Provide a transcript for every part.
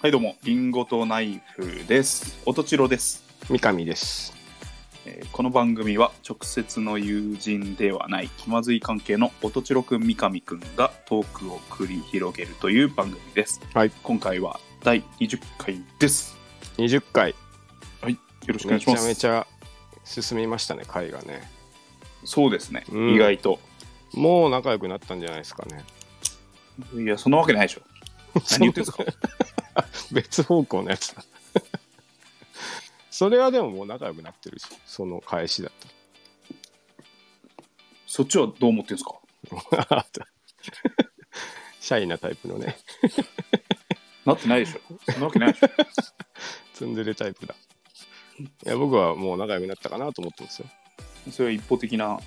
はいどうも、リンゴとナイフです。おとちろです、三上です。えーこの番組は直接の友人ではない気まずい関係のおとちろくん三上くんがトークを繰り広げるという番組です。はい。今回は第20回です。20回、はい。よろしくお願いします。ゃめちゃ進みましたね、回がね。そうですね、うん意外と。もう仲良くなったんじゃないですかね。いや、そんなわけないでしょ。何言ってんすか 別方向のやつだ。それはでももう仲良くなってるし、その返しだっそっちはどう思ってんすか？た。シャイなタイプのね、なってないでしょ。そんなわけないでしょ。ツンデレタイプだ。いや、僕はもう仲良くなったかなと思ってますよ。それは一方的な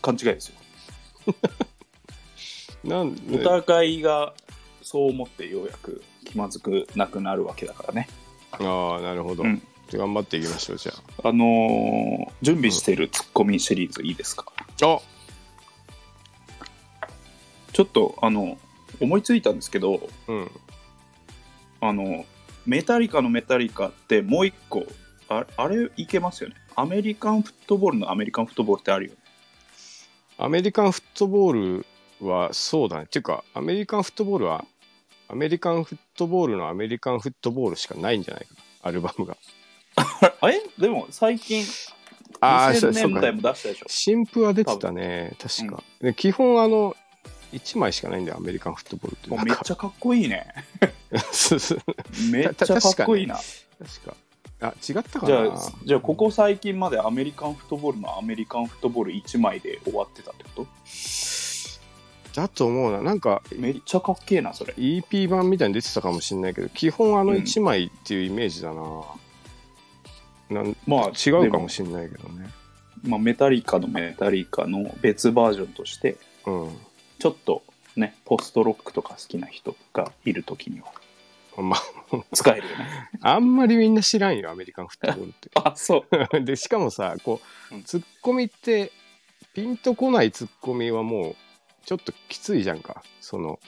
勘違いですよ。なんお互いがそう思ってようやく気まずくなくなるわけだからね。ああ、なるほど。うん頑張っていきましょう、じゃあのー準備してるツッコミシリーズいいですか？あ。あちょっとあの思いついたんですけどうん。あのメタリカのメタリカってもう一個ああれいけますよね？アメリカンフットボールのアメリカンフットボールってあるよねアメリカンフットボールはそうだね。っていうか、アメリカンフットボールは、アメリカンフットボールのアメリカンフットボールしかないんじゃないかな、アルバムが。あれ？でも最近ああ、2000そうそうか年代。も出したでしょ新譜は出てたね、確か。で基本、あの、1枚しかないんだよ、アメリカンフットボールって。めっちゃかっこいいねめっちゃかっこいいな確か。あ、違ったかじゃなあじゃあここ最近までアメリカンフットボールのアメリカンフットボール1枚で終わってたってこと？だと思うな。なんか、めっちゃかっけえなそれ EP 版みたいに出てたかもしれないけど、基本あの1枚っていうイメージだな。なんまあ違うかもしれないけどね。まあ、メタリカのメタリカの別バージョンとしてうん。ちょっとねポストロックとか好きな人がいる時にはまあ、使えるよね あんまりみんな知らんよ、アメリカンフットボールって。あそう で、しかもさ、こうんう、ツッコミって、ピンとこないツッコミはもう、ちょっときついじゃんか。その、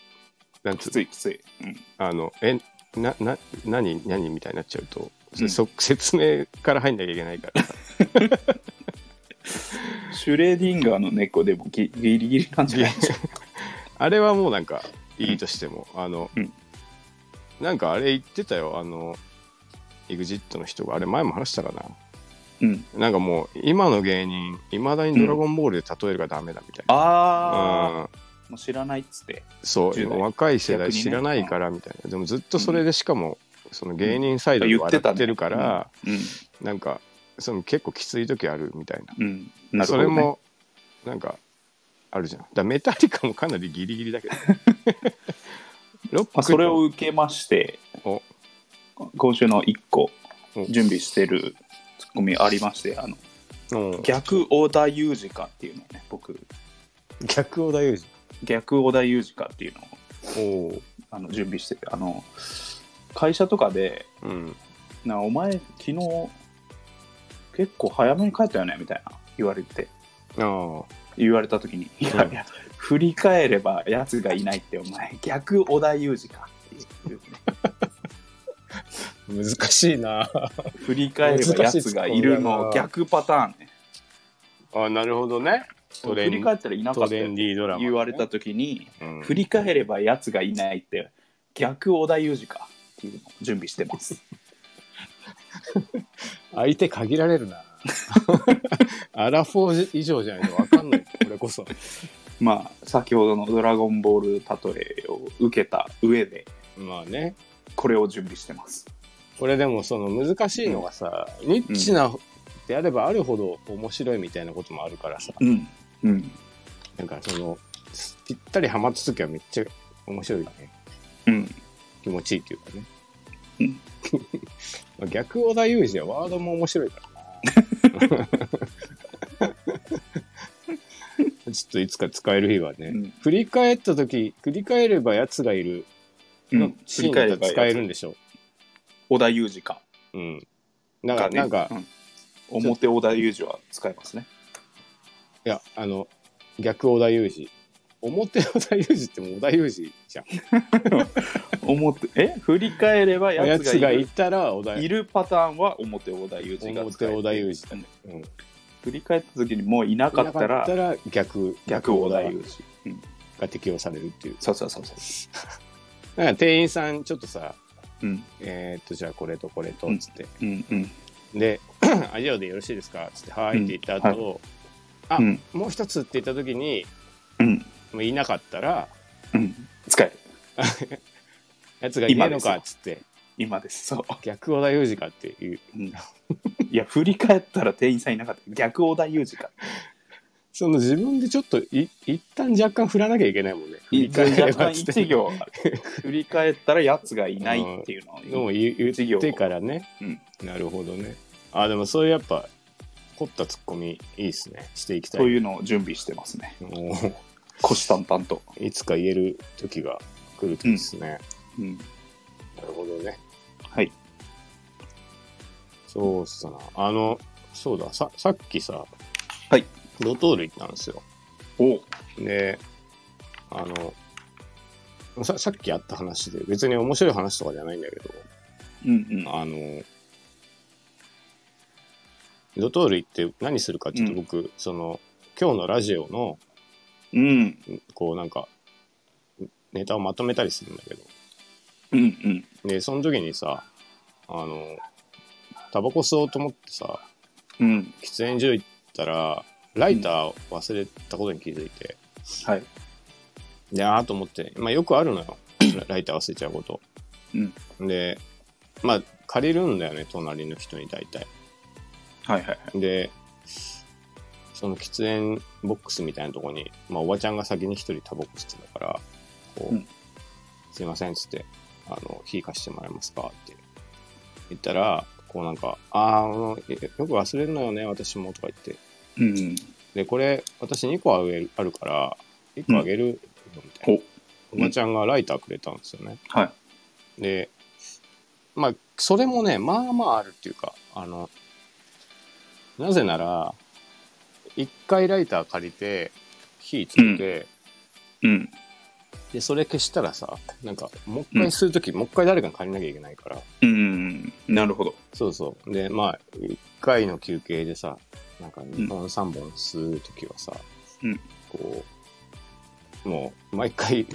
なんつきついきつい、うん、あの、え、な、な、何、何みたいになっちゃうと、うん。そ 説明から入んなきゃいけないから。さ。シュレーディンガーの猫でもギギリギリなんじゃないですか あれはもうなんか、いいとしても、あの、うん。なんかあれ言ってたよ、あの、EXIT の人が、あれ前も話したかな？うん。なんかもう、今の芸人、いまだにドラゴンボールで例えるがダメだみたいな。ああ、うん。もう知らないっつって。そう、10代若い世代知らないからみたいな。でもずっとそれでしかも、その芸人サイドで笑ってるから、うん。なんか、その結構きつい時あるみたいな。うん。なね、それも、なんか、あるじゃん。だメタリカもかなりギリギリだけど。ロックまあ、それを受けましてお。今週の1個お。準備してるツッコミありましてあのうん逆織田裕二かっていうのをね僕逆小田裕逆織田裕二かっていうのを二。おお。あの準備しててあの会社とかでうん。「なお前昨日結構早めに帰ったよね」みたいな言われてあ言われた時に「いやいや振り返ればやつがいないってお前逆織田裕二か」っていうねあ。難しいな。振り返ればやつがいるの逆パターンねあなるほどね。振り返ったらいなかった言われた時にうん振り返ればやつがいないって逆織田裕二かっていうのを準備してます 相手限られるな。アラフォー以上じゃないと分かんない、これこそ。まあ先ほどの「ドラゴンボール」例えを受けた上でまあね。これを準備してますこれでもその難しいのがさ、ニッチなであればあるほど面白いみたいなこともあるからさ、うんうんなんかその、ぴったりハマった時はめっちゃ面白いね。うん気持ちいいっていうかね。うんまあ 逆小田裕二はワードも面白いからな。ちょっといつか使える日はね。うん振り返った時、振り返れば奴がいるのうんシーンだったら使えるんでしょ織田裕二か。う。うん。なんか、がね。なんか、うん。表織田裕二は使えますね。いや、あの、逆小田裕二。表小田裕二ってもう小田裕二じゃん。表え？振り返ればややつがいる。つがいたら織田いるパターンは表織田裕二が使える。表織田裕二うん、振り返った時にもういなかったらいなら逆逆織田裕二、うん、が適用されるっていう。そうそうそうそう。だから店員さんちょっとさ、うん。えーっと、じゃあこれとこれと、つって。うんうん。で、あ、以上でよろしいですか？つって、はーいって言った後、あうん。もう一つって言った時に、うん。もういなかったら、うん。使える。やつがいねえのかっつって、今です。そう、逆織田裕二かっていう。うん、いや振り返ったら店員さんいなかった。逆織田裕二かその自分でちょっとい一旦若干振らなきゃいけないもんね。振り返若干一行振り返ったらやつがいないっていうの。を言言一行ってからね、うん。なるほどね。あでもそういうやっぱ凝ったツッコミいいですね。していきたい。そういうのを準備してますね。もう虎視眈々と、いつか言える時が来るといいですね、うん、なるほどね。はい。そうっすな。あのそうだ。ささっきさはいドトール行ったんですよ。お。うであのささっきあった話で別に面白い話とかじゃないんだけどうんうん。あの、ドトール行って何するかっていうと、うん。僕、その、今日のラジオの、うん。こうなんか、ネタをまとめたりするんだけど、うんうん。で、その時にさ、あの、タバコ吸おうと思ってさ、うん。喫煙所行ったら、ライター忘れたことに気づいて、はいで、あーと思って、まあよくあるのよ。ライター忘れちゃうこと。うんで、まあ借りるんだよね、隣の人に大体。はいはいはいで、その喫煙ボックスみたいなとこに、まあ、おばちゃんが先に一人タバコ吸ってたから、こう、うんすいませんっつって、あの、火貸してもらえますかって言ったら、こうなんか、ああ、よく忘れるのよね、私もとか言って。うん。で、これ、私2個あげるあるから、1個あげるよみたいな。お。ばちゃんがライターくれたんですよね。はい。で、まあ、それもね、まあまああるっていうか、あの、なぜなら、一回ライター借りて、火つけて、うんで、それ消したらさ、なんか、もう一回吸うとき、もう一回誰かに借りなきゃいけないから、うんなるほど。そうそう。で、まあ、一回の休憩でさ、なんかん。2本3本吸うときはさ、うん。こう、もう、毎回、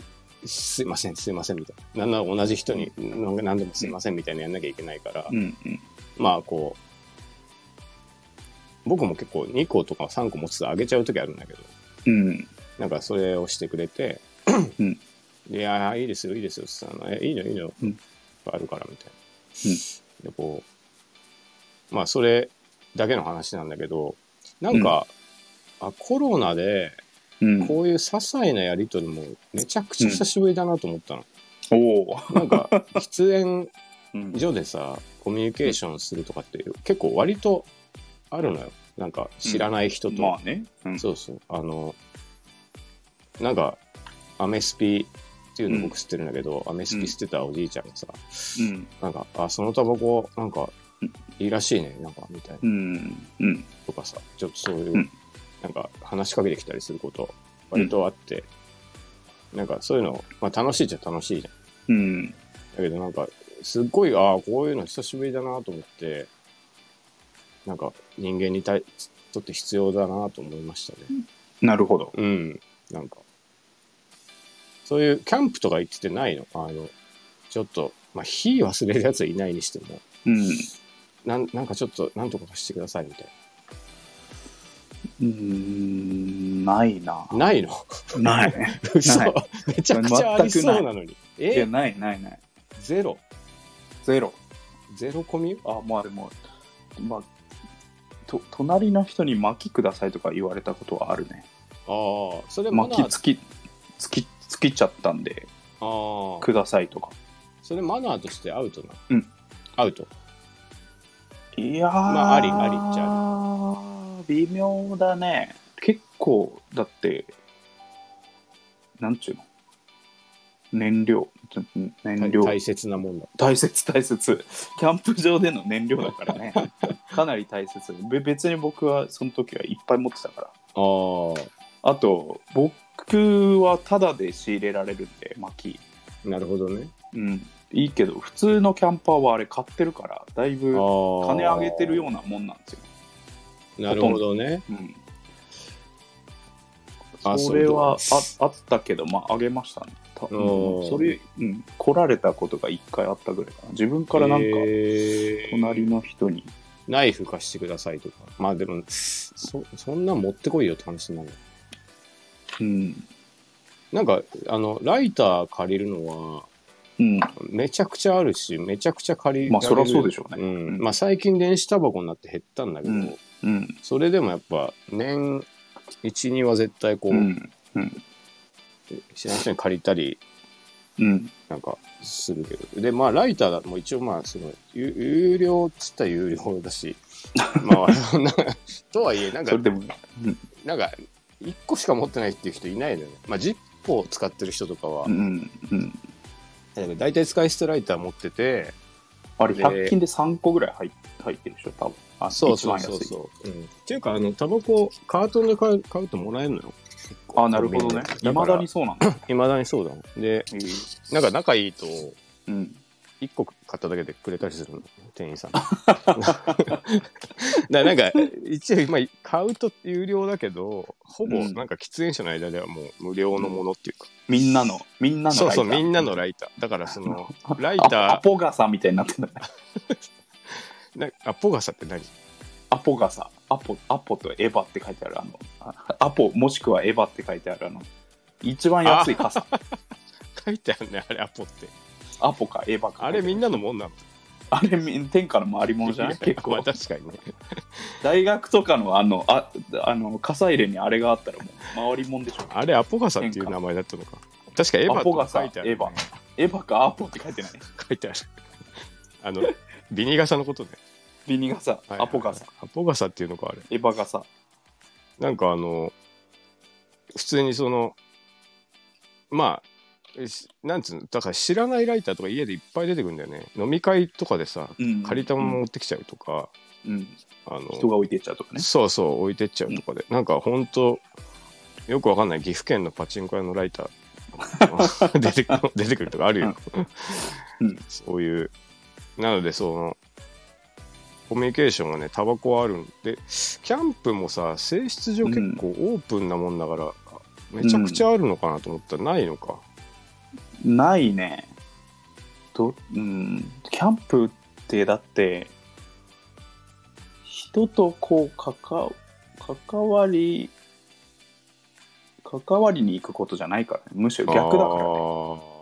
すいません、すいません、みたいな。なんなら同じ人に、何でもすいません、みたいなやんなきゃいけないから、うんうん。まあ、こう、僕も結構2個とか3個持つとあげちゃうときあるんだけど、うん。なんかそれをしてくれて、うん。でいやー、いいですよ、いいですよ、あの。えいいの、いいの、うん。あるから、みたいな。うん。で、こう、まあ、それだけの話なんだけど、なんか、あコロナで、うん。こういう些細なやりとりもめちゃくちゃ久しぶりだなと思ったの。おおなんか、喫煙 うん。所でさ、コミュニケーションするとかって結構割とあるのよ。なんか知らない人と。まあね。うん。そうそう。あの、なんか、アメスピっていうの僕知ってるんだけど、アメスピ吸ってたおじいちゃんがさ、うんなんか、あ、そのタバコ、なんかうん、いいらしいね、なんか、みたいな。うんうんとかさ、ちょっとそういう、うんなんか話しかけてきたりすること、割とあって、なんかそういうの、まあ楽しいっちゃ楽しいじゃん。うんだけどなんか、すっごい、ああ、こういうの久しぶりだなと思って、なんか人間に対とって必要だなと思いましたね。なるほどうん。なんか、そういうキャンプとか行っててないの？あの、ちょっと、まあ火忘れるやつはいないにしても、うん。なんなんかちょっと、なんとかしてくださいみたいうんないな。な。ないの？ない。嘘。ない。めちゃくちゃありそうなのに。いやえないないない。ゼロ？ゼロ。ゼロコミ？あまあでもまあと隣の人に薪くださいとか言われたことはあるね。ああ、それマナー、薪つきつきつきちゃったんでああ、くださいとか。それマナーとしてアウトな。うん。アウト。いやーまあありありっちゃ微妙だね。結構だってなんちゅうの？燃料。燃料。大切なもんだ。大切大切。キャンプ場での燃料だからね。かなり大切。べ別に僕はその時はいっぱい持ってたから。ああ、あと僕はタダで仕入れられるんで薪なるほどね。うん。いいけど、普通のキャンパーはあれ買ってるから、だいぶ金金上げてるようなもんなんですよ。なるほどね。うん。あそれはああったけど、まあ、上げましたね。たうんそれ、うん、来られたことが一回あったぐらいかな。自分からなんか、えー隣の人に、ナイフ貸してくださいとか。まあでも、そそんなん持ってこいよって話になる。うん、なんか、あの、ライター借りるのは、うん、めちゃくちゃあるし、めちゃくちゃ借りまあ、そりゃそうでししょうね。うん。まあ最近電子タバコになって減ったんだけど、うん。うん、それでもやっぱ年1、2は絶対こう、うん、うん、知らない人に借りたり、うん、なんかするけど。で、まあライターも一応まあ、その、有有料っつったら有料だし、まあ、とはいえ、なんかそれ、でも、なんか、1個しか持ってないっていう人いないのよね。まあ、ジッポを使ってる人とかはう、ん、うん。大体使い捨てライター持ってて、あれ、で100均で3個ぐらい入っ入ってるでしょ、多分。あそうそうそう一番安いそう。うん。っていうか、あの、タバコ、カートンで買う買うともらえるのよ。あ、なるほどね。いまだにそうなんだ。いまだにそうだもん。で、なんか仲いいと、うん。1個買っただけでくれたりするの、店員さん。だからなんか、一応、まあ、買うと有料だけど、ほぼうんなんか喫煙者の間ではもう無料のものっていうか、みんなの、みんなのそうそう、ライターみんなのライター。だからその、ライアタアポガサみたいになってんだ アポガサって何？アポガサ。アポ、アポとエヴァって書いてある、あの、あアポもしくはエヴァって書いてある、あの、一番安い傘。書いてあるね、あれ、アポって。アポかエヴァか。あれみんなのもんなの？あれ、み天下の回り物じゃない？結まあ構。確かにね。大学とかの、あの、あ、あの、傘入れにあれがあったらもう、回り物でしょ。あれ、アポガサっていう名前だったのか。確かエヴァとアポガサ、エ書いてある、ヴァ。エヴァかアポって書いてない。書いてある。あの、ビニガサのことね。ビニ傘、はいアポガサ、アポガサっていうのか、あれ。エヴァ傘。なんかあの、普通にその、まあ、しなんつうの、だから知らないライターとか家でいっぱい出てくるんだよね。飲み会とかでさ、うん借りたまま持ってきちゃうとか、うん。あの、人が置いてっちゃうとかね。そうそう、置いてっちゃうとかで、なんかほんと、よくわかんない岐阜県のパチンコ屋のライター 出て出てくるとかあるよ。うんそういう。なので、その、コミュニケーションがね、タバコはあるんで、キャンプもさ、性質上結構オープンなもんだから、めちゃくちゃあるのかなと思ったらないのか。ないね。どうん、キャンプってだって、人とこう関関わり、関わりに行くことじゃないからね。むしろ逆だからね。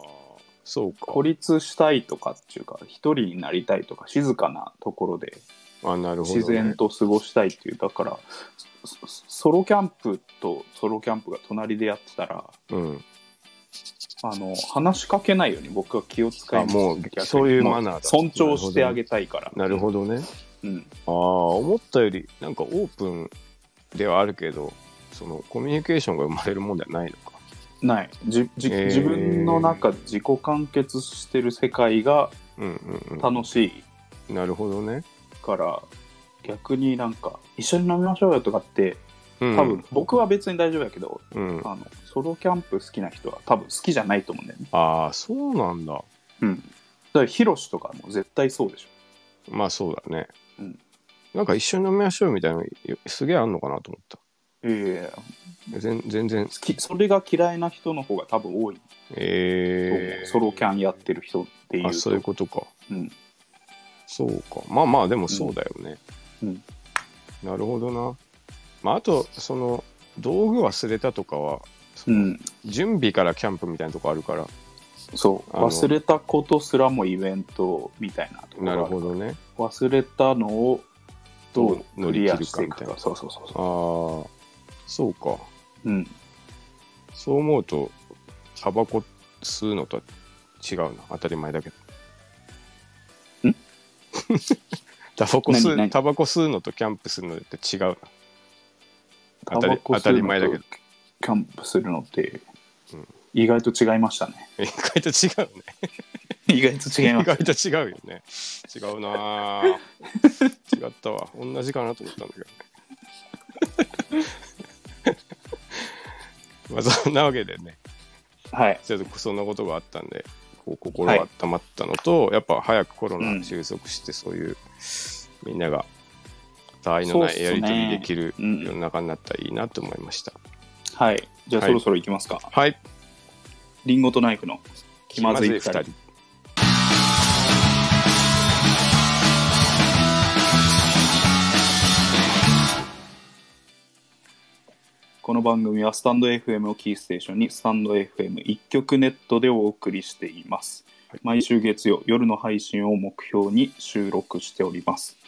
そうか。孤立したいとかっていうか、一人になりたいとか、静かなところであ、なるほど、ね。自然と過ごしたいっていう、だから、ソソロキャンプとソロキャンプが隣でやってたら、うん。あの話しかけないように僕は気を使います。あもうそういうマナーだ。も尊重してあげたいから。なるほどね。うん。ああ、思ったより、なんかオープンではあるけど、そのコミュニケーションが生まれるもんではないのか。ない。じじ、えー。自分の中で自己完結してる世界がうんうん楽しうん。なるほどね。いから、逆になんか一緒に飲みましょうよとかってうん、多分、僕は別に大丈夫だけど、うん。あのソロキャンプ好きな人は多分好きじゃないと思うんだよねああ、そうなんだ。うんだからヒロシとかも絶対そうでしょまあそうだね。うんなんか一緒に飲みましょうみたいなすげえあんのかなと思った。ええ全全然。好きそれが嫌いな人の方が多分多いと思う、えー、ソロキャンやってる人っていうとあ、そういうことか。うんそうか。まあまあ、でもそうだよね。うんなるほどな。まあ、あと、その、道具忘れたとかは、うん、準備からキャンプみたいなとこあるから。そうあの忘れたことすらもイベントみたいなところなるほどね。忘れたのをどう乗クリアり切るかしていくかみたいな。そうそうそうそああ、そうか。う、うん、そう思うと、タバコ吸うのとは違うな。当たり前だけど。ん？タバコ吸う、タバコ吸うのとキャンプするのって違うな。当たり当たり前だけどキャンプするのってうん意外と違いましたね 意外と違うね。意外と違いま意外と違うよね。違うなぁ違ったわ。同じかなと思ったんだけどね。まあそんなわけでね、はいちょっとそんなことがあったんで、こう心が温まったのと、やっぱ早くコロナ収束して、そういう、みんなが、他愛のないやり取りできるうん世の中になったらいいなと思いました。はい。じゃあはいそろそろ行きますか。はい。リンゴとナイフの気まずい二人。この番組はスタンド FM をキーステーションにスタンド FM 一曲ネットでお送りしています。毎週月曜夜の配信を目標に収録しております。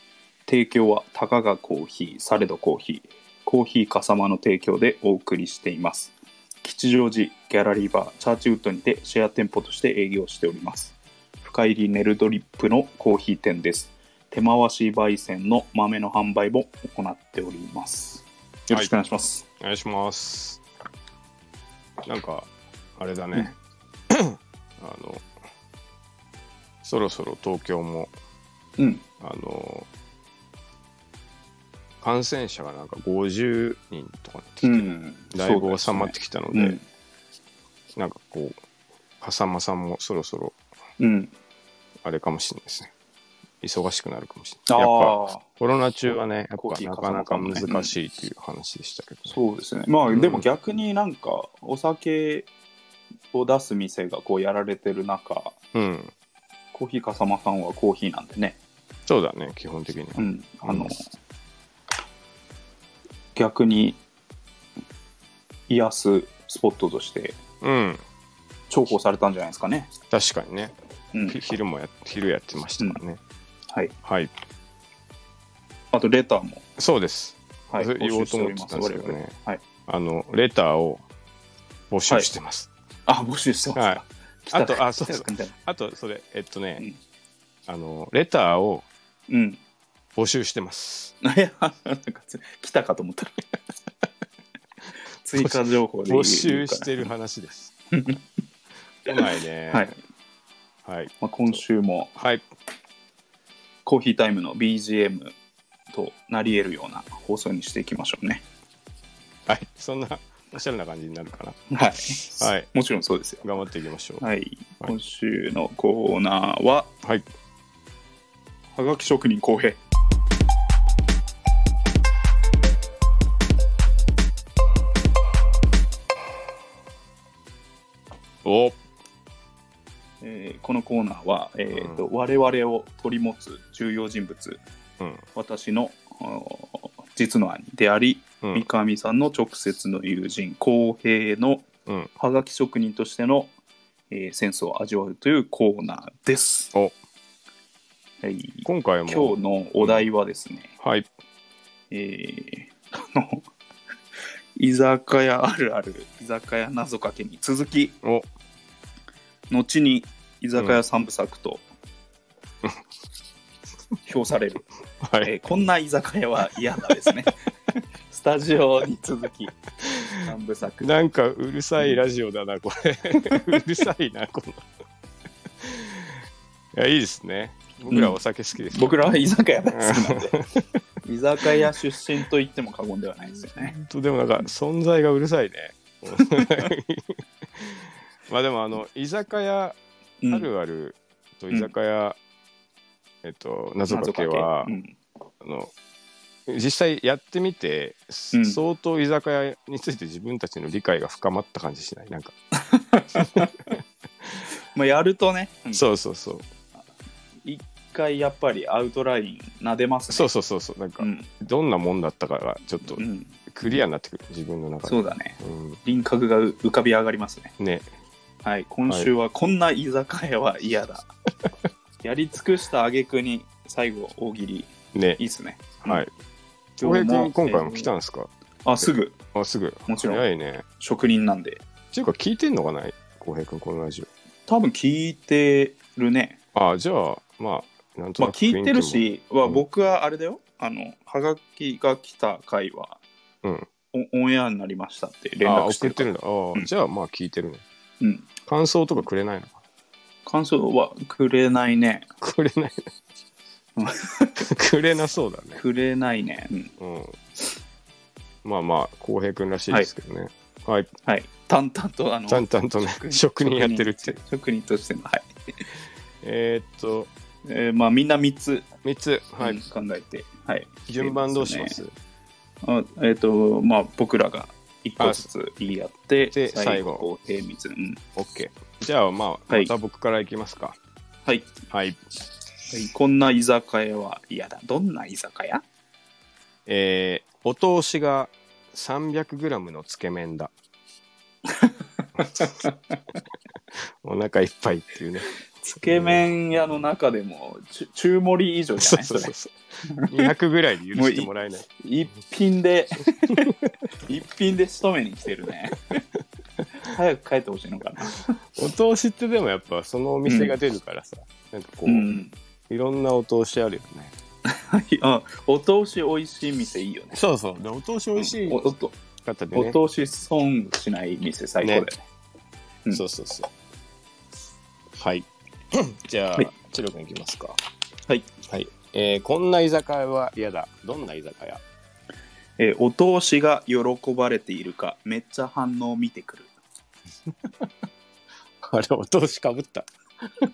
提供はたかがコーヒー、されどコーヒー、コーヒーかさまの提供でお送りしています。吉祥寺ギャラリーバーチャーチウッドにてシェア店舗として営業しております。深入りネルドリップのコーヒー店です。手回し焙煎の豆の販売も行っております。よろしくお願いします。お願いします。なんか、あれだね。あの、そろそろ東京も、うん。あの、感染者がなんか50人とかになってきて、んだいぶ収まってきたので、うん。なんかこう、笠間さんもそろそろうん。あれかもしれないですね。忙しくなるかもしれない。やっぱコロナ中はね、やっぱなかなか難しいという話でしたけど、ねそうですね。まあ、うんでも逆になんか、お酒を出す店がこうやられてる中、うん。コーヒーかさまさんはコーヒーなんでね。そうだね、基本的には。うん。あの、うん逆に癒すスポットとしてうん。重宝されたんじゃないですかね。確かにね。うん。ひ昼もや、昼やってましたからね。はい。はい。あと、レターも、そうです。はい、言おうと思ってたんですけどね。あの、レターを募集してます。あ、募集してますか。はいあとあそうそう来たみたいなあと、それ、えっとね、うんあの、レターをうん。募集してます。いや、なんかつ来たかと思ったら。追加情報で募集してる話です。来ないね。はい。はい。まあ、今週もはい。コーヒータイムの BGM となり得るような放送にしていきましょうね。はい。そんな、おしゃれな感じになるかな。はい。はい。もちろんそうですよ。頑張っていきましょう。はい。今週のコーナーは、はい。はがき職人公平。おえーこのコーナーは、えーと我々を取り持つ重要人物、うん。私のあー実の兄であり、うん三上さんの直接の友人公平のうん。はがき職人としての、えーセンスを味わうというコーナーです。おはい、今回も。今日のお題はですね、はい。えーあの 居酒屋あるある居酒屋謎かけに続きお後に居酒屋三部作と評される、はい。えーこんな居酒屋は嫌だですね スタジオに続き三部作なんかうるさいラジオだな、これ。うるさいな、この。いや、いいですね。僕らお酒好きです、僕らは居酒屋大好きなんで居酒屋出身と言っても過言ではないですよね本当でもなんか存在がうるさいね。まあでもあの居酒屋うん。あるあると居酒屋、えっと謎かけは、うん。あの実際やってみて、うん。相当居酒屋について自分たちの理解が深まった感じしない？なんか、まあ、やるとね、うん。そうそうそう。一回やっぱりアウトライン撫でますね。そうそうそうそう。なんか、うん。どんなもんだったかがちょっとうん、クリアになってくる自分の中で。そうだね。うん。輪郭が浮かび上がりますね。ねはい今週はこんな居酒屋は嫌だ、やり尽くした挙句に最後大喜利。ね。いいっすね。はい。今日浩平も君今回も来たんえですか、ー。あすぐ。あすぐ。もちろん。早いね。職人なんで。っていうか聞いてんのかな？浩平君このラジ多分聞いてるね。オあじゃあまあなんとまあなく聞いてるしはうん。僕はあれだよ。あのはがきが来た回はうん。おオンエアになりましたって連あ絡してるから。送ってるんだ。あ、うん。じゃあまあ聞いてるね。うん感想とかくれないの？か感想はくれないねくれないうんくれなそうだねくれないね、うんうんまあまあ浩平君らしいですけどね、はい。はい。淡々と、あの、淡々とね、職人やってるって。職人としての、はい。えーっと、えーまあ、みんな3つ、3つ。はい。うん考えて、はい。順番どうします？あえっ、と、まあ、僕らが1個ずつ言い合って、で最後、こう、平密。うん。?OK。じゃあ、まあ、はいまた僕からいきますか。はい。はい。はいこんな居酒屋は嫌だ。どんな居酒屋？えー、お通しが 300g のつけ麺だ。お腹いっぱいっていうね。つけ麺屋の中でも、ち中盛り以上じゃない？そうそうそう。200ぐらいで許してもらえない。一品で 一品で仕留めに来てるね 早く帰ってほしいのかなお通しってでもやっぱそのお店が出るからさ、なんかこう、うんいろんなお通しあるよね。あお通し美味しい店いいよねそうそう。で、お通し美味しいおおと方でね。お通し損しない店最高だよねうんそうそうそう。はい。じゃあ、はいチロ君いきますか。はい、はい。えーこんな居酒屋は嫌だ。どんな居酒屋？えーお通しが喜ばれているかめっちゃ反応を見てくる あれ、お通しかぶった？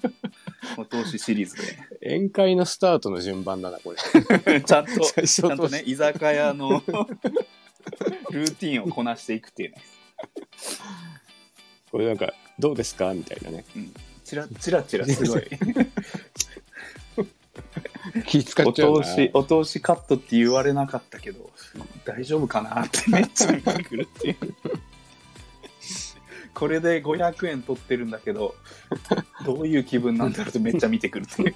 お通しシリーズ宴会のスタートの順番だな、これ。でちゃんとちゃんとね居酒屋のルーティンをこなしていくっていうねこれなんか、どうですか？みたいなね。チラチラチ ラすごい 気使おっちゃうな。通しお通しカットって言われなかったけど大丈夫かなって めっちゃ見てくるっていうこれで500円取ってるんだけどどういう気分なんだろうってめっちゃ見てくるっていう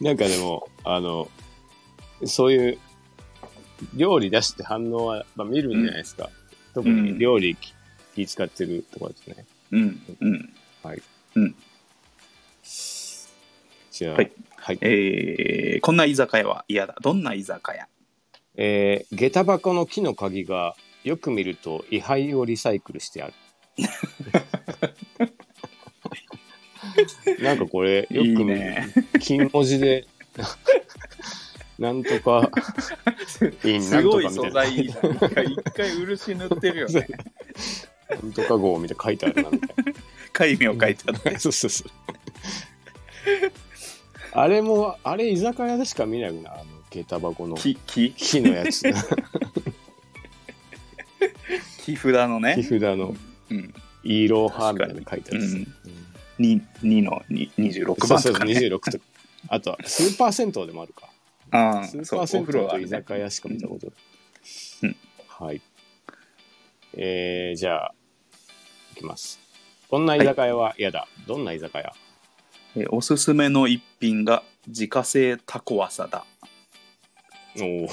なんかでも、あの、そういう、料理出して反応は、まあ、見るんじゃないですか。特に料理気気使ってるところですね。うんうんはい。うんじゃあ、はいはい。えー、こんな居酒屋は嫌だどんな居酒屋？えー、下駄箱の木の鍵がよく見ると位牌をリサイクルしてある。なんかこれ、よくいい見るね金文字で、なんとか、いいなすごい。素材一回漆塗ってるよね なんとか号みたいな書いてあるな、みたい貝名書いてあってな。そうそうそう。あれも、あれ居酒屋でしか見ないな、あの、下駄箱の木木木のやつ。木札のね木札のうんイーローハーみたいなの書いてあるやつ。うんうんに2のに26そうそう、番とか、ね、26とか。あとは、スーパー銭湯でもあるか。ああスーそうおパー銭湯と風呂はね居酒屋しか見たことない。うんはい。えー、じゃあ、いきます。こんな居酒屋は嫌だ？どんな居酒屋？えーおすすめの一品が自家製タコワサだおお。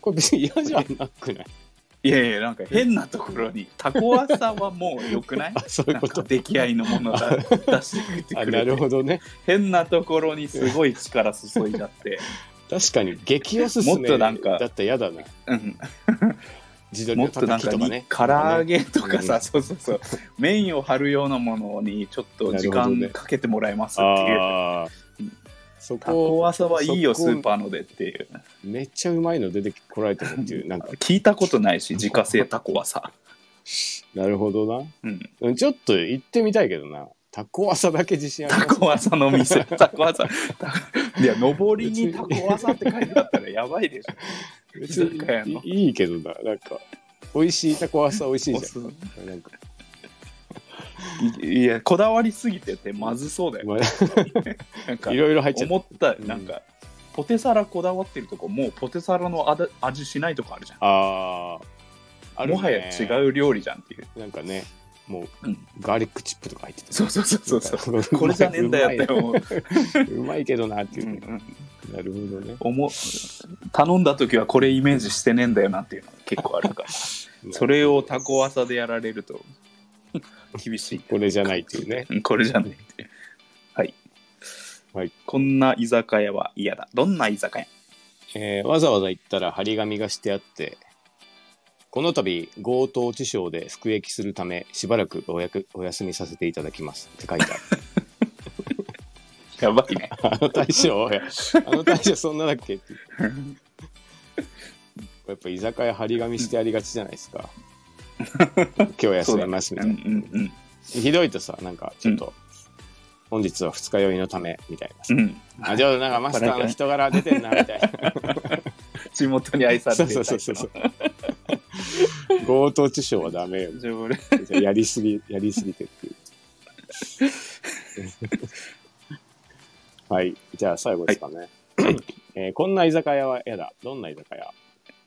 これ別に嫌じゃなくない？いやいやなんか変なところにタコワサはもうよくない？あ、そういうこと？か出来合いのものだ出してくってあ、なるほどね。変なところにすごい力注いじゃって、確かに、激おすすめもっとなんかだったら嫌だな。うん、もっとなんか。唐揚げとかさ、うん。そうそうそう。メインを張るようなものにちょっと時間かけてもらえますっていう。そタコこ、ワサはいいよスーパーのでっていう。めっちゃうまいの出てこられてるっていう、なんか、聞いたことないし自家製タコワサ、なるほどな。うん、うんちょっと行ってみたいけどな。タコワサだけ自信あります。タコワサの店。タコワサ。たいや上りにタコワサって書いてあったらやばいでしょ別にいいいけどな。なんか、美味しいタコワサ美味しいじゃん。なんか、い いやこだわりすぎててまずそうだよ、ま なんかあ、いろいろ入っちゃって。思ったうん。なんか、ポテサラこだわってるとこもうポテサラのあだ味しないとこあるじゃん。ああ。あるね。もはや違う料理じゃんっていう、なんかね、もう、うん。ガーリックチップとか入ってて。そうそうそうそうそう。う これじゃねえんだよって思う、うまいけどなっていうう。んうん。なるほどね。思う。頼んだ時はこれイメージしてねえんだよなっていうのが結構あるから。それをタコワサでやられると 厳しい。これじゃないっていうね。うんこれじゃねえっていう。はい、はい、こんな居酒屋は嫌だ。どんな居酒屋？えーわざわざ行ったら張り紙がしてあって、この度強盗致傷で服役するためしばらくおやくお休みさせていただきますって書いてある。やばいねあの大将、おいあの大将そんなだっけ？っ てやっぱ居酒屋張り紙してありがちじゃないですか。今日休みますみたいな。うんうんうんひどいとさ、なんかちょっと、本日は二日酔いのためみたいなさ。うんあ、じゃあなんかマスターの人柄出てんなみたいな。地元に愛されてるそうそうそうそう。強盗致傷はダメよ。やりすぎ、やりすぎてっていう。はい。じゃあ最後ですかね。えーこんな居酒屋は嫌だ。どんな居酒屋？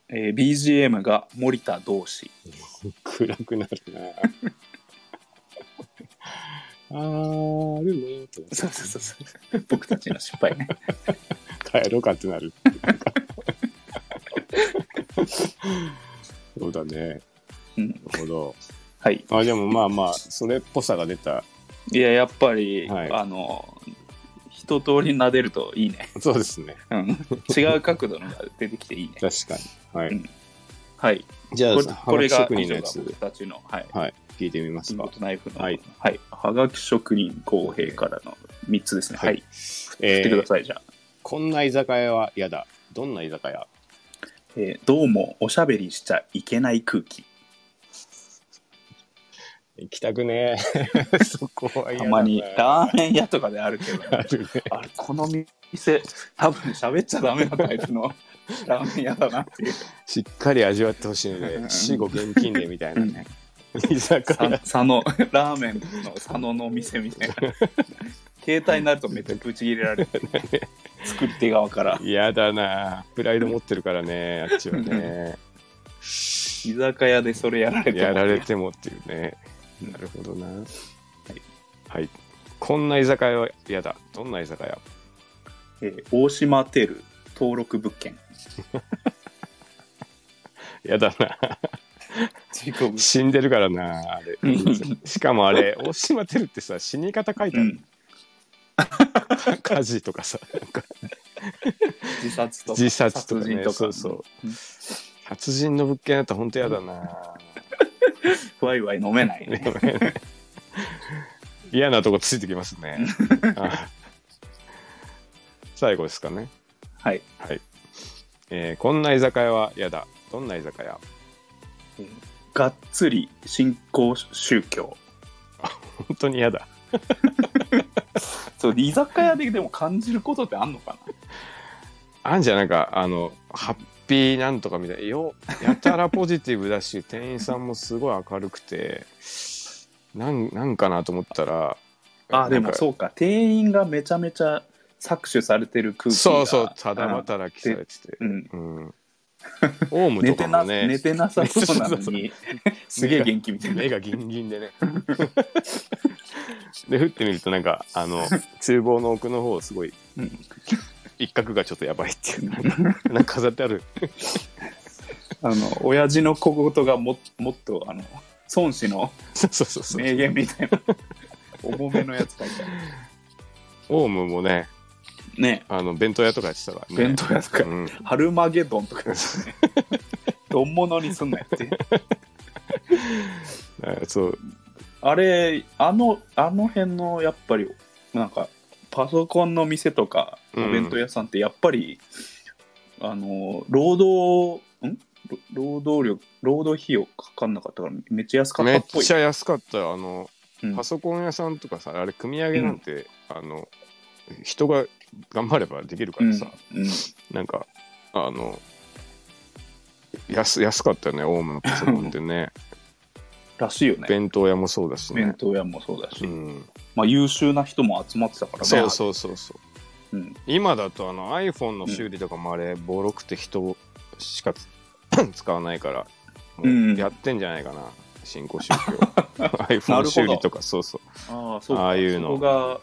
えー BGM が森田同士暗くなるな あーあるねそうそうそう僕たちの失敗ね帰ろうかってなる。そうだね。うんなるほど。はいあ、でもまあまあ、それっぽさが出た。いややっぱり、はいあの一通り撫でるといいね、そうですね。うん、違う角度のが出てきていいね確かに。はい。うんはいじゃあ、これこれが職人のやつたちのはいはい、聞いてみますかナイフの、ははいい、はがき職人公平からの3つですね。ははいい。振ってください、じゃあ。こんな居酒屋は嫌だ。どんな居酒屋？えーどうもおしゃべりしちゃいけない空気。行きたくねえ。そこはたまにラーメン屋とかであるけど、あるね。あれ、この店、多分喋っちゃダメなタイプの ラーメン屋だなっていう。しっかり味わってほしいのうんで、死後現金でみたいなね。居酒さ屋。佐野、ラーメンの佐野のお店みたいな。携帯になるとめっちゃブチ切れられる。作り手側から。嫌だなプライド持ってるからね、あっちはね。居酒屋でそれやられてもやられてもっていうね。なるほどな。はい。こんな居酒屋は嫌だ。どんな居酒屋？えー大島テル登録物件。嫌だな。死んでるからな、あれ。しかもあれ、大島てるってさ、死に方書いてある。うん、火事とかさ、自殺とか自殺とかねそうそううん殺人の物件だったら本当嫌だな。ワイワイ飲めないね 嫌なとこついてきますね。あ最後ですかね。はい、はい。えーこんな居酒屋は嫌だ。どんな居酒屋？えーがっつり新興宗教本当に嫌だ。そう居酒屋ででも感じることってあんのかあんじゃんなんか、あの、ハッピーなんとかみたいな。よ、やたらポジティブだし、店員さんもすごい明るくて、なん、なんかなと思ったら、なあでもうそうか店員がめちゃめちゃ搾取されてる空気がそうそう、ただ働きされてて。うんうん。オウムとかもね、寝てなさそうなのに。すげえ元気みたいな。目がギンギンでね。で、振ってみるとなんか、あの、厨房の奥の方、すごい、うん。一角がちょっとやばいっていう、なんか飾ってある。あの親父の小言がももっとあの孫子の。名言みたいな。重めのやつ書いてあオウムもね、るね。あの、弁当屋とかやってたからね。弁当屋とか。うん。春マゲドンとかですね。丼物にすんなよって。あそう、あれあのあの辺のやっぱりなんかパソコンの店とかお弁当屋さんってやっぱり、あの労働ん？労労働力労働費用かかんなかったからめっちゃ安かっためっっぽい。ちゃ安かったよ。あの、うん。パソコン屋さんとかさ、あれ、組み上げなんて、あの、人が頑張ればできるからさ、うんうん。なんか、あの、安安かったよね、オウムのパソコンってね。らしいよね。弁当屋もそうだしね。弁。当屋もそうだし、うん、まあ、優秀な人も集まってたからねそうそうそうそう。う、うん、今だとあの iPhone の修理とかもあれ、ボロくて人しかつ 使わないから、やってんじゃないかな、新興宗教。iPhone 修理とか、そうそう。ああそうか。ああいうの。が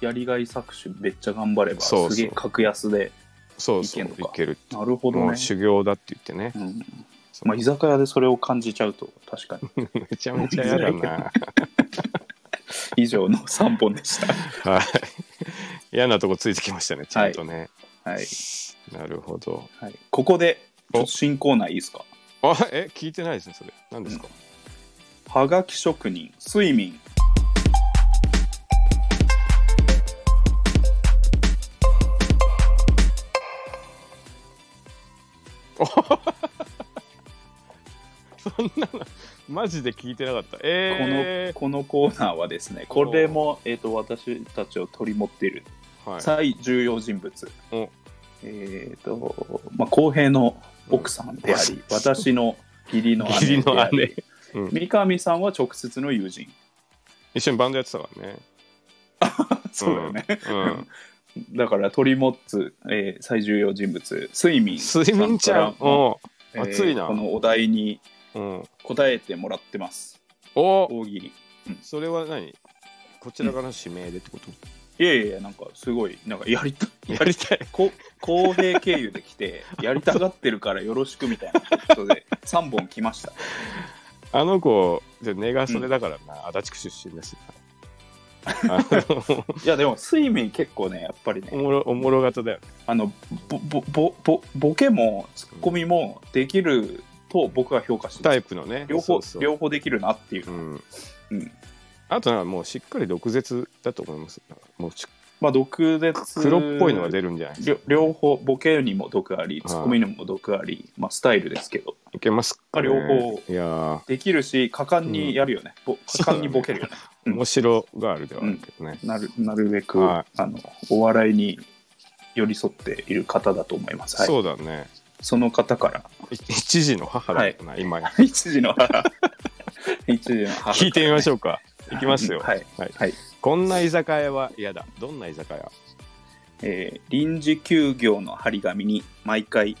やりがい搾取めっちゃ頑張ればそうそう。すげえ格安でそうそう、いいけんのか。ける。なるほどね。修行だって言ってね。うん。まあ、居酒屋でそれを感じちゃうと確かに。めちゃめちゃ嫌だな。以上の3本でした。はい。嫌なとこついてきましたね、ちゃんとね。はい、なるほど。はい、ここでお。ちょっと新コーナーいいですか？あ、え、聞いてないですね、それ。何ですか、はがき職人睡眠 そんなのマジで聞いてなかった。えこのコーナーはですねこれも、えー、と私たちを取り持っているー、はい。最重要人物、お。えっ、とまあ公平の奥さんであり、うん。私の義理の姉であり姉。うん。三上さんは直接の友人。一緒にバンドやってたからね。そうだよね、うんだから取り持つ、えー最重要人物睡眠睡眠ちゃん。さからもお熱いな。このお題にうん。答えてもらってます。お。大喜利。それは何？こちらからの指名でってこと、いやいやいやなんかすごいなんかやりたやりたい。こ公平経由で来て やりたがってるからよろしくみたいなことで3本来ました。あの子じゃ根がそれだからな、足立区出身ですいやでも睡眠結構ねやっぱりね。おもろおもろ型だよね。あのぼぼぼぼボケもツッコミもできると僕は評価してます。タイプのね。両方そうそう。両方できるなっていう、うん。うん。あとなんかもうしっかり毒舌だと思います。もうちまあ毒舌黒っぽいのが出るんじゃない？ですか両両方ボケにも毒ありはい。ツッコミにも毒あり、まあ、スタイルですけど。いけますか、ね、両方いやー。できるし果敢にやるよね、ぼ果敢にボケるよね。うん。面白があるではあるけどね、なるなるべく、はあのお笑いに寄り添っている方だと思います、はい、そうだね。その方から。い一時の母だよな、今や。一時の母。一時の母聞いてみましょょうか。い。きますよ、はい、はい。はいこんな居酒屋は嫌だ。どんな居酒屋？えー臨時休業の張り紙に毎回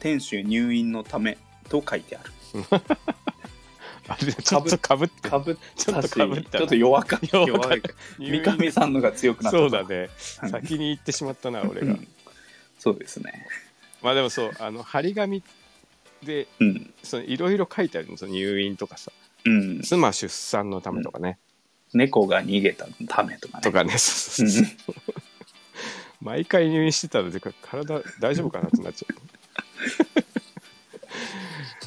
店主入院のためと書いてある。あれちょっとかぶって。かぶっちょっとかぶったちょっと弱かった。弱弱かっい。三上さんのが強くなったそうだね。うん。先に行ってしまったな俺が。うん。そうですね。まあでもそうあの張り紙でうん。そのいろいろ書いてあるのその入院とかさ。うん。妻出産のためとかね、猫が逃げたためとかね。とかねそうそうそう毎回入院してたらでか体大丈夫かなってなっちゃ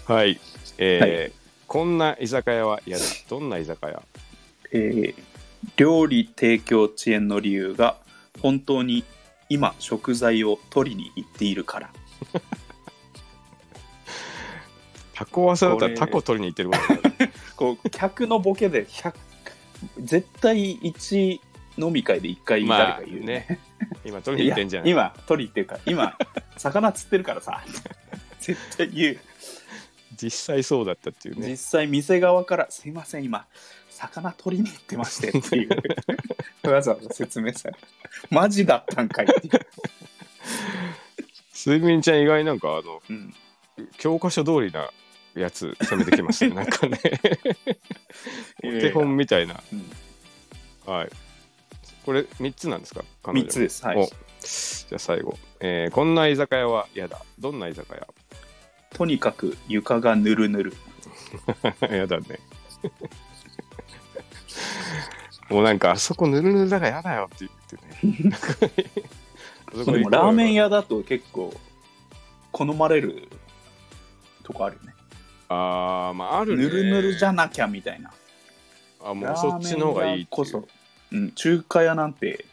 う。はい。えーこんな居酒屋は嫌だ。どんな居酒屋？えー料理提供遅延の理由が本当に今食材を取りに行っているから。タコワサだったらタコ取りに行ってるもんねこう客のボケで100絶対1飲み会で1回誰まあか言うね。今取りに行ってんじゃないいや今取りってるから今 魚釣ってるからさ。絶対言う。実際そうだったっていうね。実際店側から「すいません今魚取りに行ってまして」っていう。わざわざ説明されマジだったんかいっていう、睡眠ちゃん意外になんかあのうん、教科書通りなやつ攻めてきますね なんかね。お手本みたいな。うん。はい。これ3つなんですか？彼女3つです。はいお。じゃあ最後、えーこんな居酒屋は嫌だ。どんな居酒屋？とにかく床がぬるぬる。やだね。もうなんか、あそこぬるぬるだからやだよって言ってね。でもラーメン屋だと結構好まれるとこあるよねあー、まああるね。ぬるぬるじゃなきゃみたいな。あ、もうそっちの方がいいこそ、うん、中華屋なんて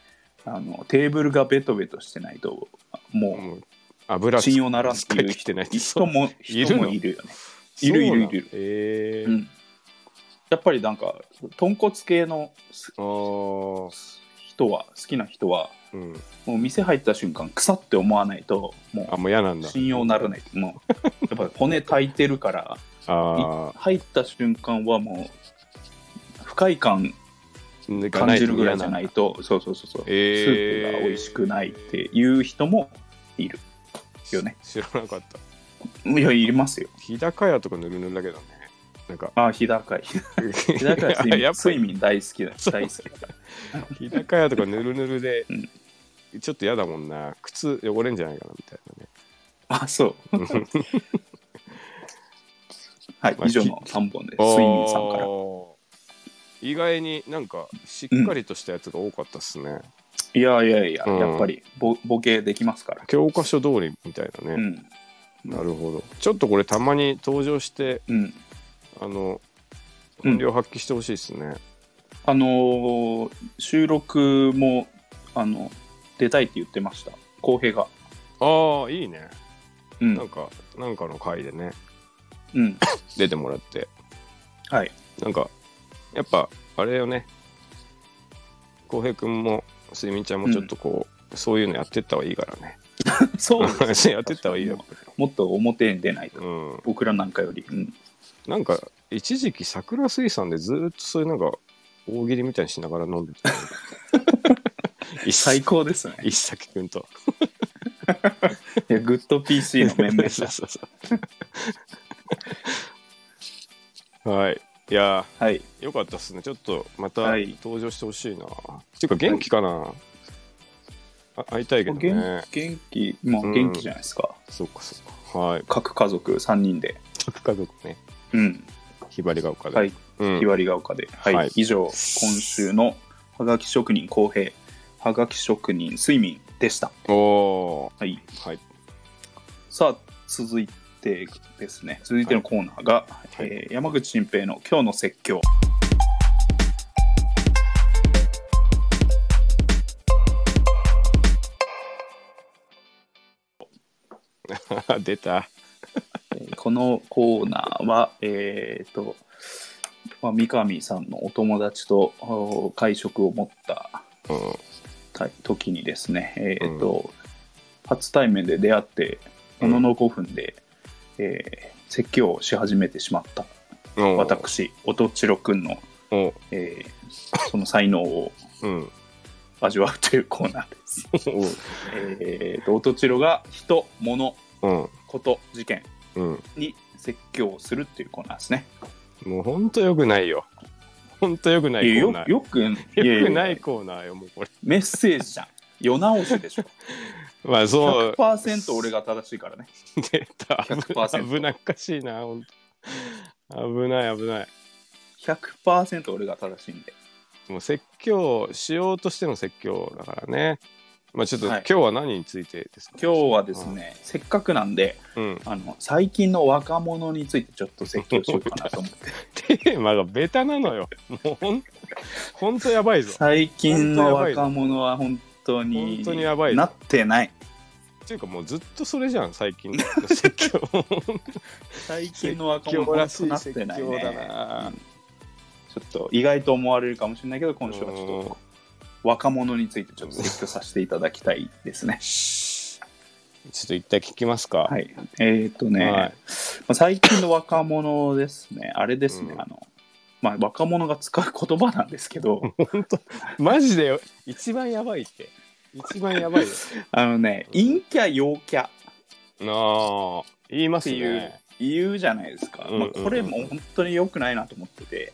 あのテーブルがベトベトしてないとももう油う信用ならんっていう人も人もいるよね。いるいるいる。えー。うん、やっぱりなんか豚骨系の人は好きな人はうん。もう店入った瞬間腐って思わないともあ、もう嫌なんだう。信用ならないもうやっぱり骨炊いてるからあ入った瞬間はもう不快感ー感じるぐらいじゃないとそうそうそうそう、えースープが美味しくないっていう人もいるよね知らなかった。いやいりますよ日高屋とかぬるぬるだけどね。なんか、あ日高い。日高屋睡眠やっぱ睡眠大好きだ。大好き。だ日高屋とかぬるぬるでうん、ちょっと嫌だもんな。靴汚れんじゃないかなみたいなね。あそう。はいまあ以上の3本です睡眠さんから。意外になんかしっかりとしたやつが多かったっすね、いやいやいや、うん。やっぱりボボケできますから。教科書通りみたいなね、うん。なるほど。ちょっとこれたまに登場してうんあのうん本領発揮してほしいですね、あのー収録もあの出たいって言ってました浩平がああいいねうんなんかなんかの回でねうん。出てもらって、はい。なんか、やっぱ、あれよね、浩平君も、すみみちゃんもちょっとこう、そういうのやってった方がいいからね。そうです やってった方がいいよ。もっと表に出ないと。うん。僕らなんかより。うん。なんか、一時期桜水産でずーっとそういうなんか、大喜利みたいにしながら飲んでた 最高ですね。一崎君と。いやグッド PC の面々 そうそうそう。はい。いやはい。ー、よかったっすね。ちょっとまたはい登場してほしいな。っていうか、元気かな、あ会いたいけど元ね。元気、まあうん元気じゃないですか。そっかそっか。はい。各家族3人で。各家族ね。うん。ひばりが丘で。はい。うんひばりが丘で。はい。はい以上、今週のはがき職人公平、はがき職人睡眠でした。おー。はい。はい。さあ、続いてですね。続いてのコーナーが、はいえー山口新平の今日の説教。出た。えーこのコーナーは、えーと、まあ、三上さんのお友達とお会食を持った時にですね、えーと初対面で出会ってものの5分で、えー説教をし始めてしまったうん。私音千代くんの、おえーその才能をうん。味わうというコーナーです。えーと音千代が人物うん。こと事件うん。に説教をするっていうコーナーですね。もうほんとよくないよ。ほんとよくないコーナー。よくよくないコーナーよ、もうこれ。メッセージじゃん。世直しでしょ。まあそう。100%俺が正しいからね。出た。100%危なっかしいな、ほんと。危ない危ない。100%俺が正しいんで。もう説教しようとしての説教だからね。まあちょっと、はい今日は何についてですか？今日はですね、せっかくなんで、うん。あの最近の若者についてちょっと説教しようかなと思って。テーマがベタなのよ。もうほんほんとやばいぞ。最近の若者は本当に本当にやばいぞなってない。っていうかもうずっとそれじゃん、最近の説教。最近の若者説教らしい本当なってないね。説教だなうんちょっと意外と思われるかもしれないけど、今週はちょっと若者についてちょっと説教させていただきたいですね。ちょっと一体聞きますか。はい。えっ、とね、はいまあ最近の若者ですね、あれですね、うんあの、まあ、若者が使う言葉なんですけど、本当？マジでよ？一番やばいって。一番やばいよ。あのね、陰キャ、陽キャっなあ、言いますね。言うじゃないですか。うんまあ、これも本当に良くないなと思ってて、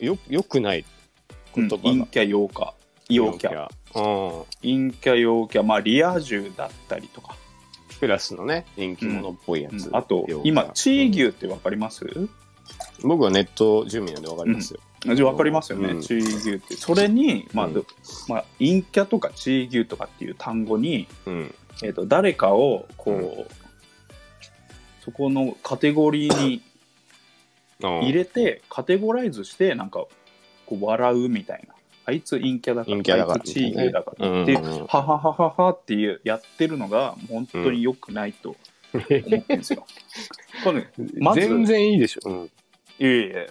よ、よくないうん言葉が。陰キャ、陽キャ、陽キャ。ャ。陰キャ、陽キャ、まあ、リア充だったりとか、うん。プラスのね、人気者っぽいやつ。うんあと今、チー牛ってわかります、僕はネット住民なんでわかりますよ。じゃあ分かりますよね、うんチー牛って。それに、まあ、うんまあ、陰キャとかチー牛とかっていう単語に、うん。えー、と誰かをこう、そこのカテゴリーに入入れてカテゴライズしてなんか笑うみたいなあいつ陰キャだから陰キャだからあいつチー牛だからうんっていうはははははっていうやってるのが本当に良くないと思ってるんですよ。これねまず全然いいでしょ。うん。いやいや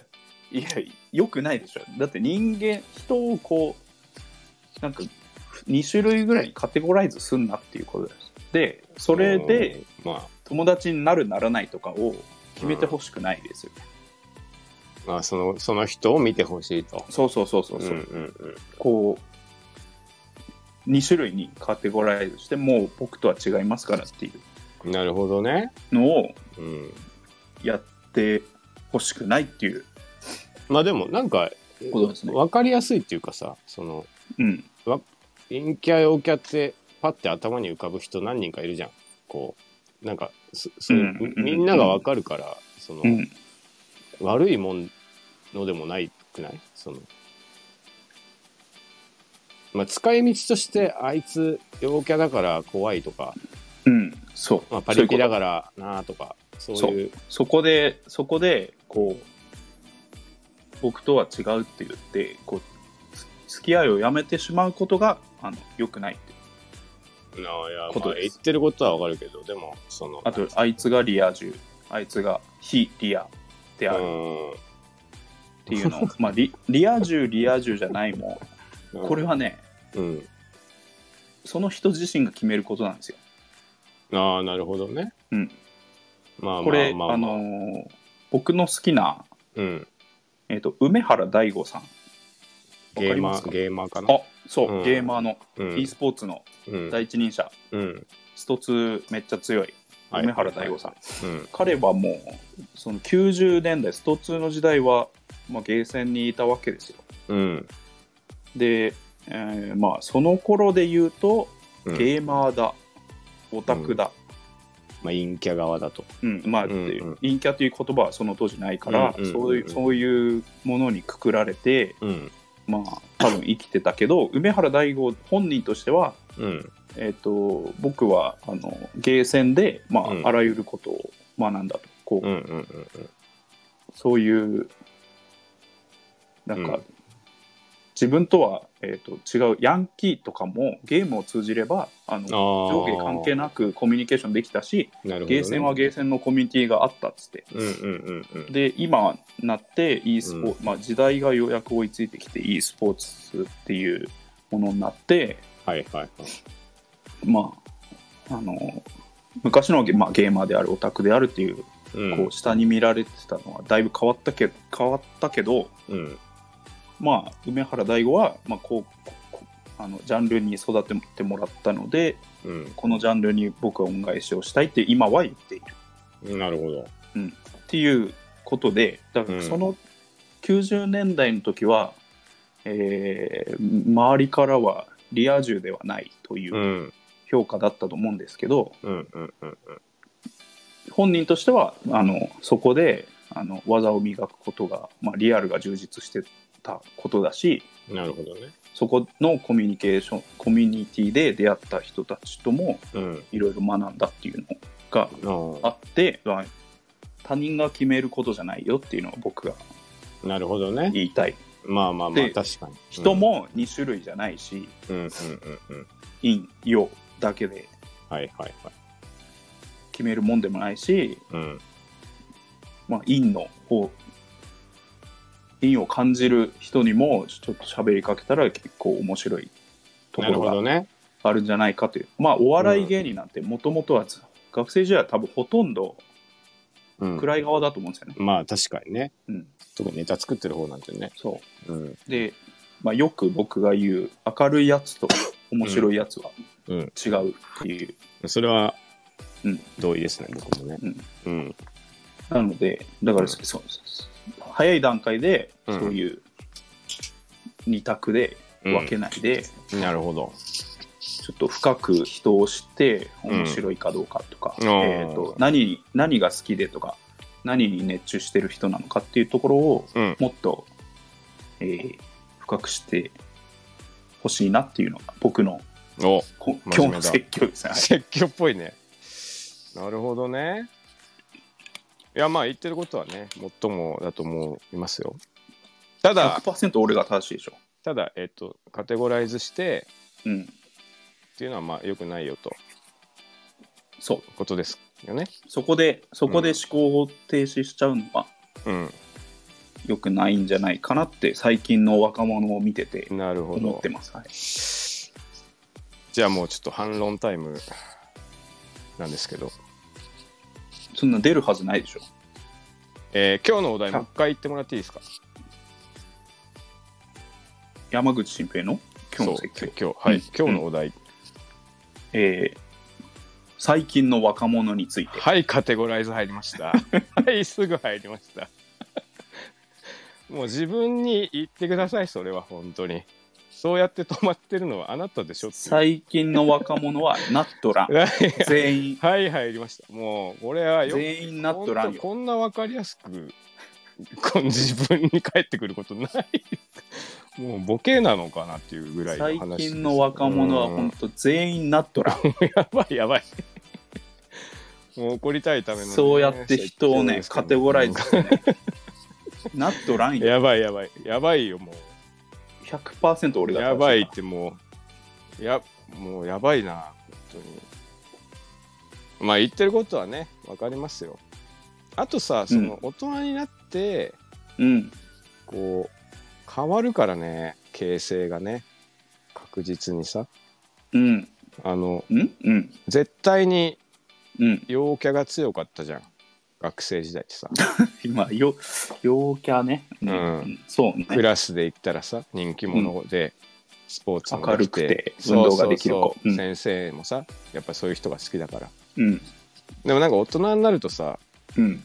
いや良くないでしょだって人間人をこうなんか2種類ぐらいにカテゴライズすんなっていうことです。でそれで、うん、ま友達になるならないとかを決めてほしくないですよね。あ、まあ、その、その人を見てほしいと。そうそうそうそうそう、んうんこう2種類にカテゴライズしてもう僕とは違いますからっていうん。なるほどね。うのをうん。やってほしくないっていうまあでも、なんか、ことですね。わかりやすいっていうかさ、その、うん。陰キャ陽キャってパッて頭に浮かぶ人何人かいるじゃんこうなんかそそううんうんうんみんながわかるからその、うん。悪いもんのでもないくない？その。まあ使い道としてあいつ陽キャだから怖いとか、うん。そう。まあ、パリピだからなとか。そういうそこで、そこで、こう、僕とは違うって言って、こう、つ付き合いをやめてしまうことが、あの、良くないっていう。なあいや、ことまあ、言ってることはわかるけどでもそのあと、あいつがリア充、あいつが非リアであるっうていうの。を、まあリリア充リア充じゃないもん。これはねうん。その人自身が決めることなんですよ。ああなるほどね。うん、まあまあこれ、まあ。まああのー僕の好きな、うん。えー、と梅原大吾さん。ゲーマーわかりますか？ゲーマーかな？あそう、うん。ゲーマーのうん。e スポーツのうん。第一人者、うん。スト2めっちゃ強いはい。梅原大吾さん、うん。彼はもうその90年代スト2の時代は、まあ、ゲーセンにいたわけですよ。うん。で、えーまあその頃で言うとうん。ゲーマーだ、オタクだ、まあ陰キャ側だと。うんまあ、うんうん。陰キャという言葉はその当時ないから、うんうんうん。うんそういうそういうものにくくられてうん。まあ多分生きてたけど梅原大吾本人としてはうん。えー、と僕はあのゲーセンで、まあうん。あらゆることを学んだと。こう、うんうんうん。そういうなんか、うん。自分とは、えー、と違うヤンキーとかもゲームを通じればあの上下関係なくコミュニケーションできたし、ね。ゲーセンはゲーセンのコミュニティがあったっつって。うんうんうんうん。で今なって e スポ、まあ、時代がようやく追いついてきて e スポーツっていうものになってはいはいはい。まああの昔のゲ,、まあ、ゲーマーであるオタクであるっていううん。こう下に見られてたのはだいぶ変わったけ変わったけど、うんまあ、梅原大吾は、まあ、こうあのジャンルに育ててもらったのでうん。このジャンルに僕は恩返しをしたいって今は言っている。なるほど。っていうことでだからうん。その90年代の時は、えー周りからはリア充ではないといううん。評価だったと思うんですけど、うんうんうん。本人としてはあのそこであの技を磨くことが、まあ、リアルが充実してたことだしうんなるほどね。そこのコミュニケーションコミュニティで出会った人たちともうん。いろいろ学んだっていうのがああって、まあ他人が決めることじゃないよっていうのを僕があなるほどね。言いたい。まあまあまあで確かに。人も2種類じゃないしうん。うんうんうん陰陽だけではいはいはい。決めるもんでもないし、うん。まあ、陰の方陰を感じる人にもちょっと喋りかけたら結構面白いとなころがあるんじゃないかという、まあお笑い芸人なんてもともとは学生時代は多分ほとんどうん。暗い側だと思うんですよね。まあ確かにね。うん、特にネタ作ってる方なんてね。そう。ん。うで、まあ、よく僕が言う明るいやつと面白いやつはうん。違うっていう、それはうん。同意ですね僕もね。うん。うんなのでだからそ早い段階でうん。そういう二択で分けないで、なるほど。ちょっと深く人を知って面白いかどうかとか、うん。えー、と何何が好きでとか何に熱中してる人なのかっていうところをうん。もっと、えー深くしてほしいなっていうのが僕の今日の説教ですね。はい。説教っぽいね。なるほどねいやまあ言ってることはね最もだと思いますよ。ただ100%俺が正しいでしょ。ただえっとカテゴライズしてうん、っていうのはまあ良くないよと。そう。ことですよね。そこでそこで思考を停止しちゃうのはうん。良くないんじゃないかなって最近の若者を見ててなるほど。思ってます。はい、じゃあもうちょっと反論タイムなんですけど、そんな出るはずないでしょ。えー今日のお題もう一回言ってもらっていいですか？山口新平の今日の説教。はい、うん。今日のお題、えー最近の若者について。はいカテゴライズ入りました。はいすぐ入りました。もう自分に言ってくださいそれは本当にそうやって止まってるのはあなたでしょっていう。最近の若者はナットラン。はい。全員、はい入りました。もうこれはよ全員ナットランよ。こんな分かりやすくこの自分に返ってくることない。もうボケなのかなっていうぐらいの最話です。近の若者はうん本当全員ナットラン。やばいやばい。もう怒りたいためのね、そうやって人をね、説教ですけどカテゴライズしてね。ナットランやばいやばい。やばいよも100%俺やばいってもうやもうやばいな本当にまあ言ってることはね分かりますよあとさその大人になって、うん。こう変わるからね形勢がね確実にさうん。あのうん？うん。絶対にうん。陽キャが強かったじゃん学生時代ってさ 今、よ、陽キャね。うんそうね。クラスで言ったらさ人気者で、スポーツも明るくて運動ができる子そうそううん先生もさやっぱそういう人が好きだからうん。でもなんか大人になるとさうん。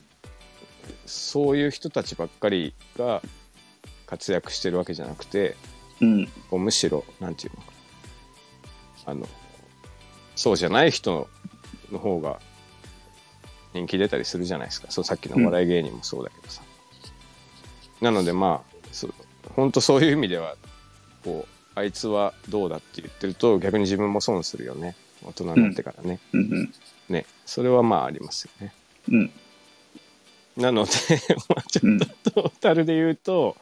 そういう人たちばっかりが活躍してるわけじゃなくてうん。こうむしろなんていうのあのそうじゃない人の方が人気出たりするじゃないですか。そうさっきのお笑い芸人もそうだけどさ、なのでまあそう本当そういう意味ではこうあいつはどうだって言ってると逆に自分も損するよね。大人になってからね、うん。ね。それはまあありますよね。うん。なので まあちょっとトータルで言うと、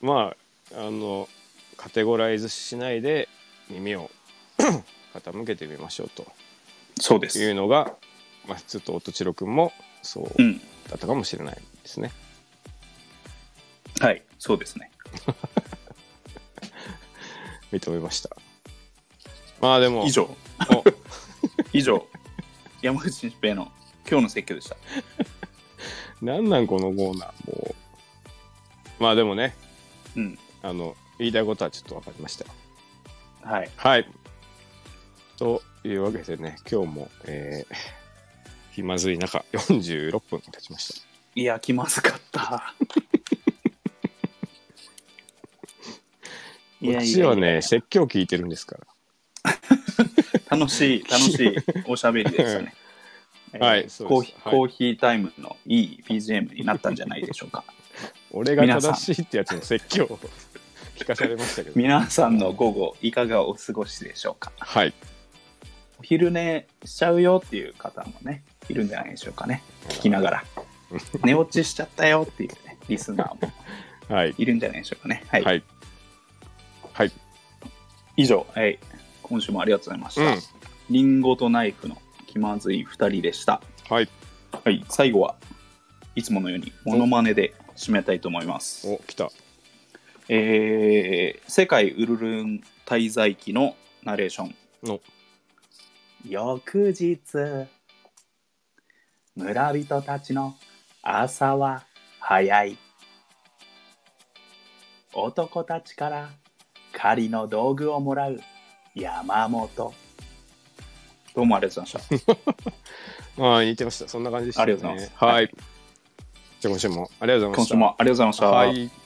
まああのカテゴライズしないで耳を 傾けてみましょうと。そうです。いうのが、まあ、ちょっと音千代くんもそううん。だったかもしれないですね。はい。そうですね。認めました。まあでも以上。お 以上。山口新平の今日の説教でした。なんなんこのコーナーもうまあでもねうん。あの言いたいことはちょっと分かりました。はい。はい。というわけでね今日も、えー、気まずい中46分経ちました。いや、気まずかった。いこっちはね説教聞いてるんですから。楽しい、楽しいおしゃべりでしたね。はいコーヒーはいコーヒータイムのいい BGM になったんじゃないでしょうか。俺が正しいってやつの説教を聞かされましたけど。皆さんの午後、いかがお過ごしでしょうか。はい。お昼寝しちゃうよっていう方もね、いるんじゃないでしょうかね。聞きながら。寝落ちしちゃったよっていうね、リスナーも はい。いるんじゃないでしょうかね。はい。はい。はい。以上、はい、今週もありがとうございました。うんリンゴとナイフの気まずい2人でした。はい。はい、最後はいつものようにモノマネで締めたいと思います。お、来た。えー、世界ウルルン滞在記のナレーション。の。翌日、村人たちの朝は早い。男たちから狩りの道具をもらう山本。どうもありがとうございました。あ あ、似てました。そんな感じでした、ね。ありがとうございますはい。じゃあ今週もありがとうございました。今週もありがとうございました。はい。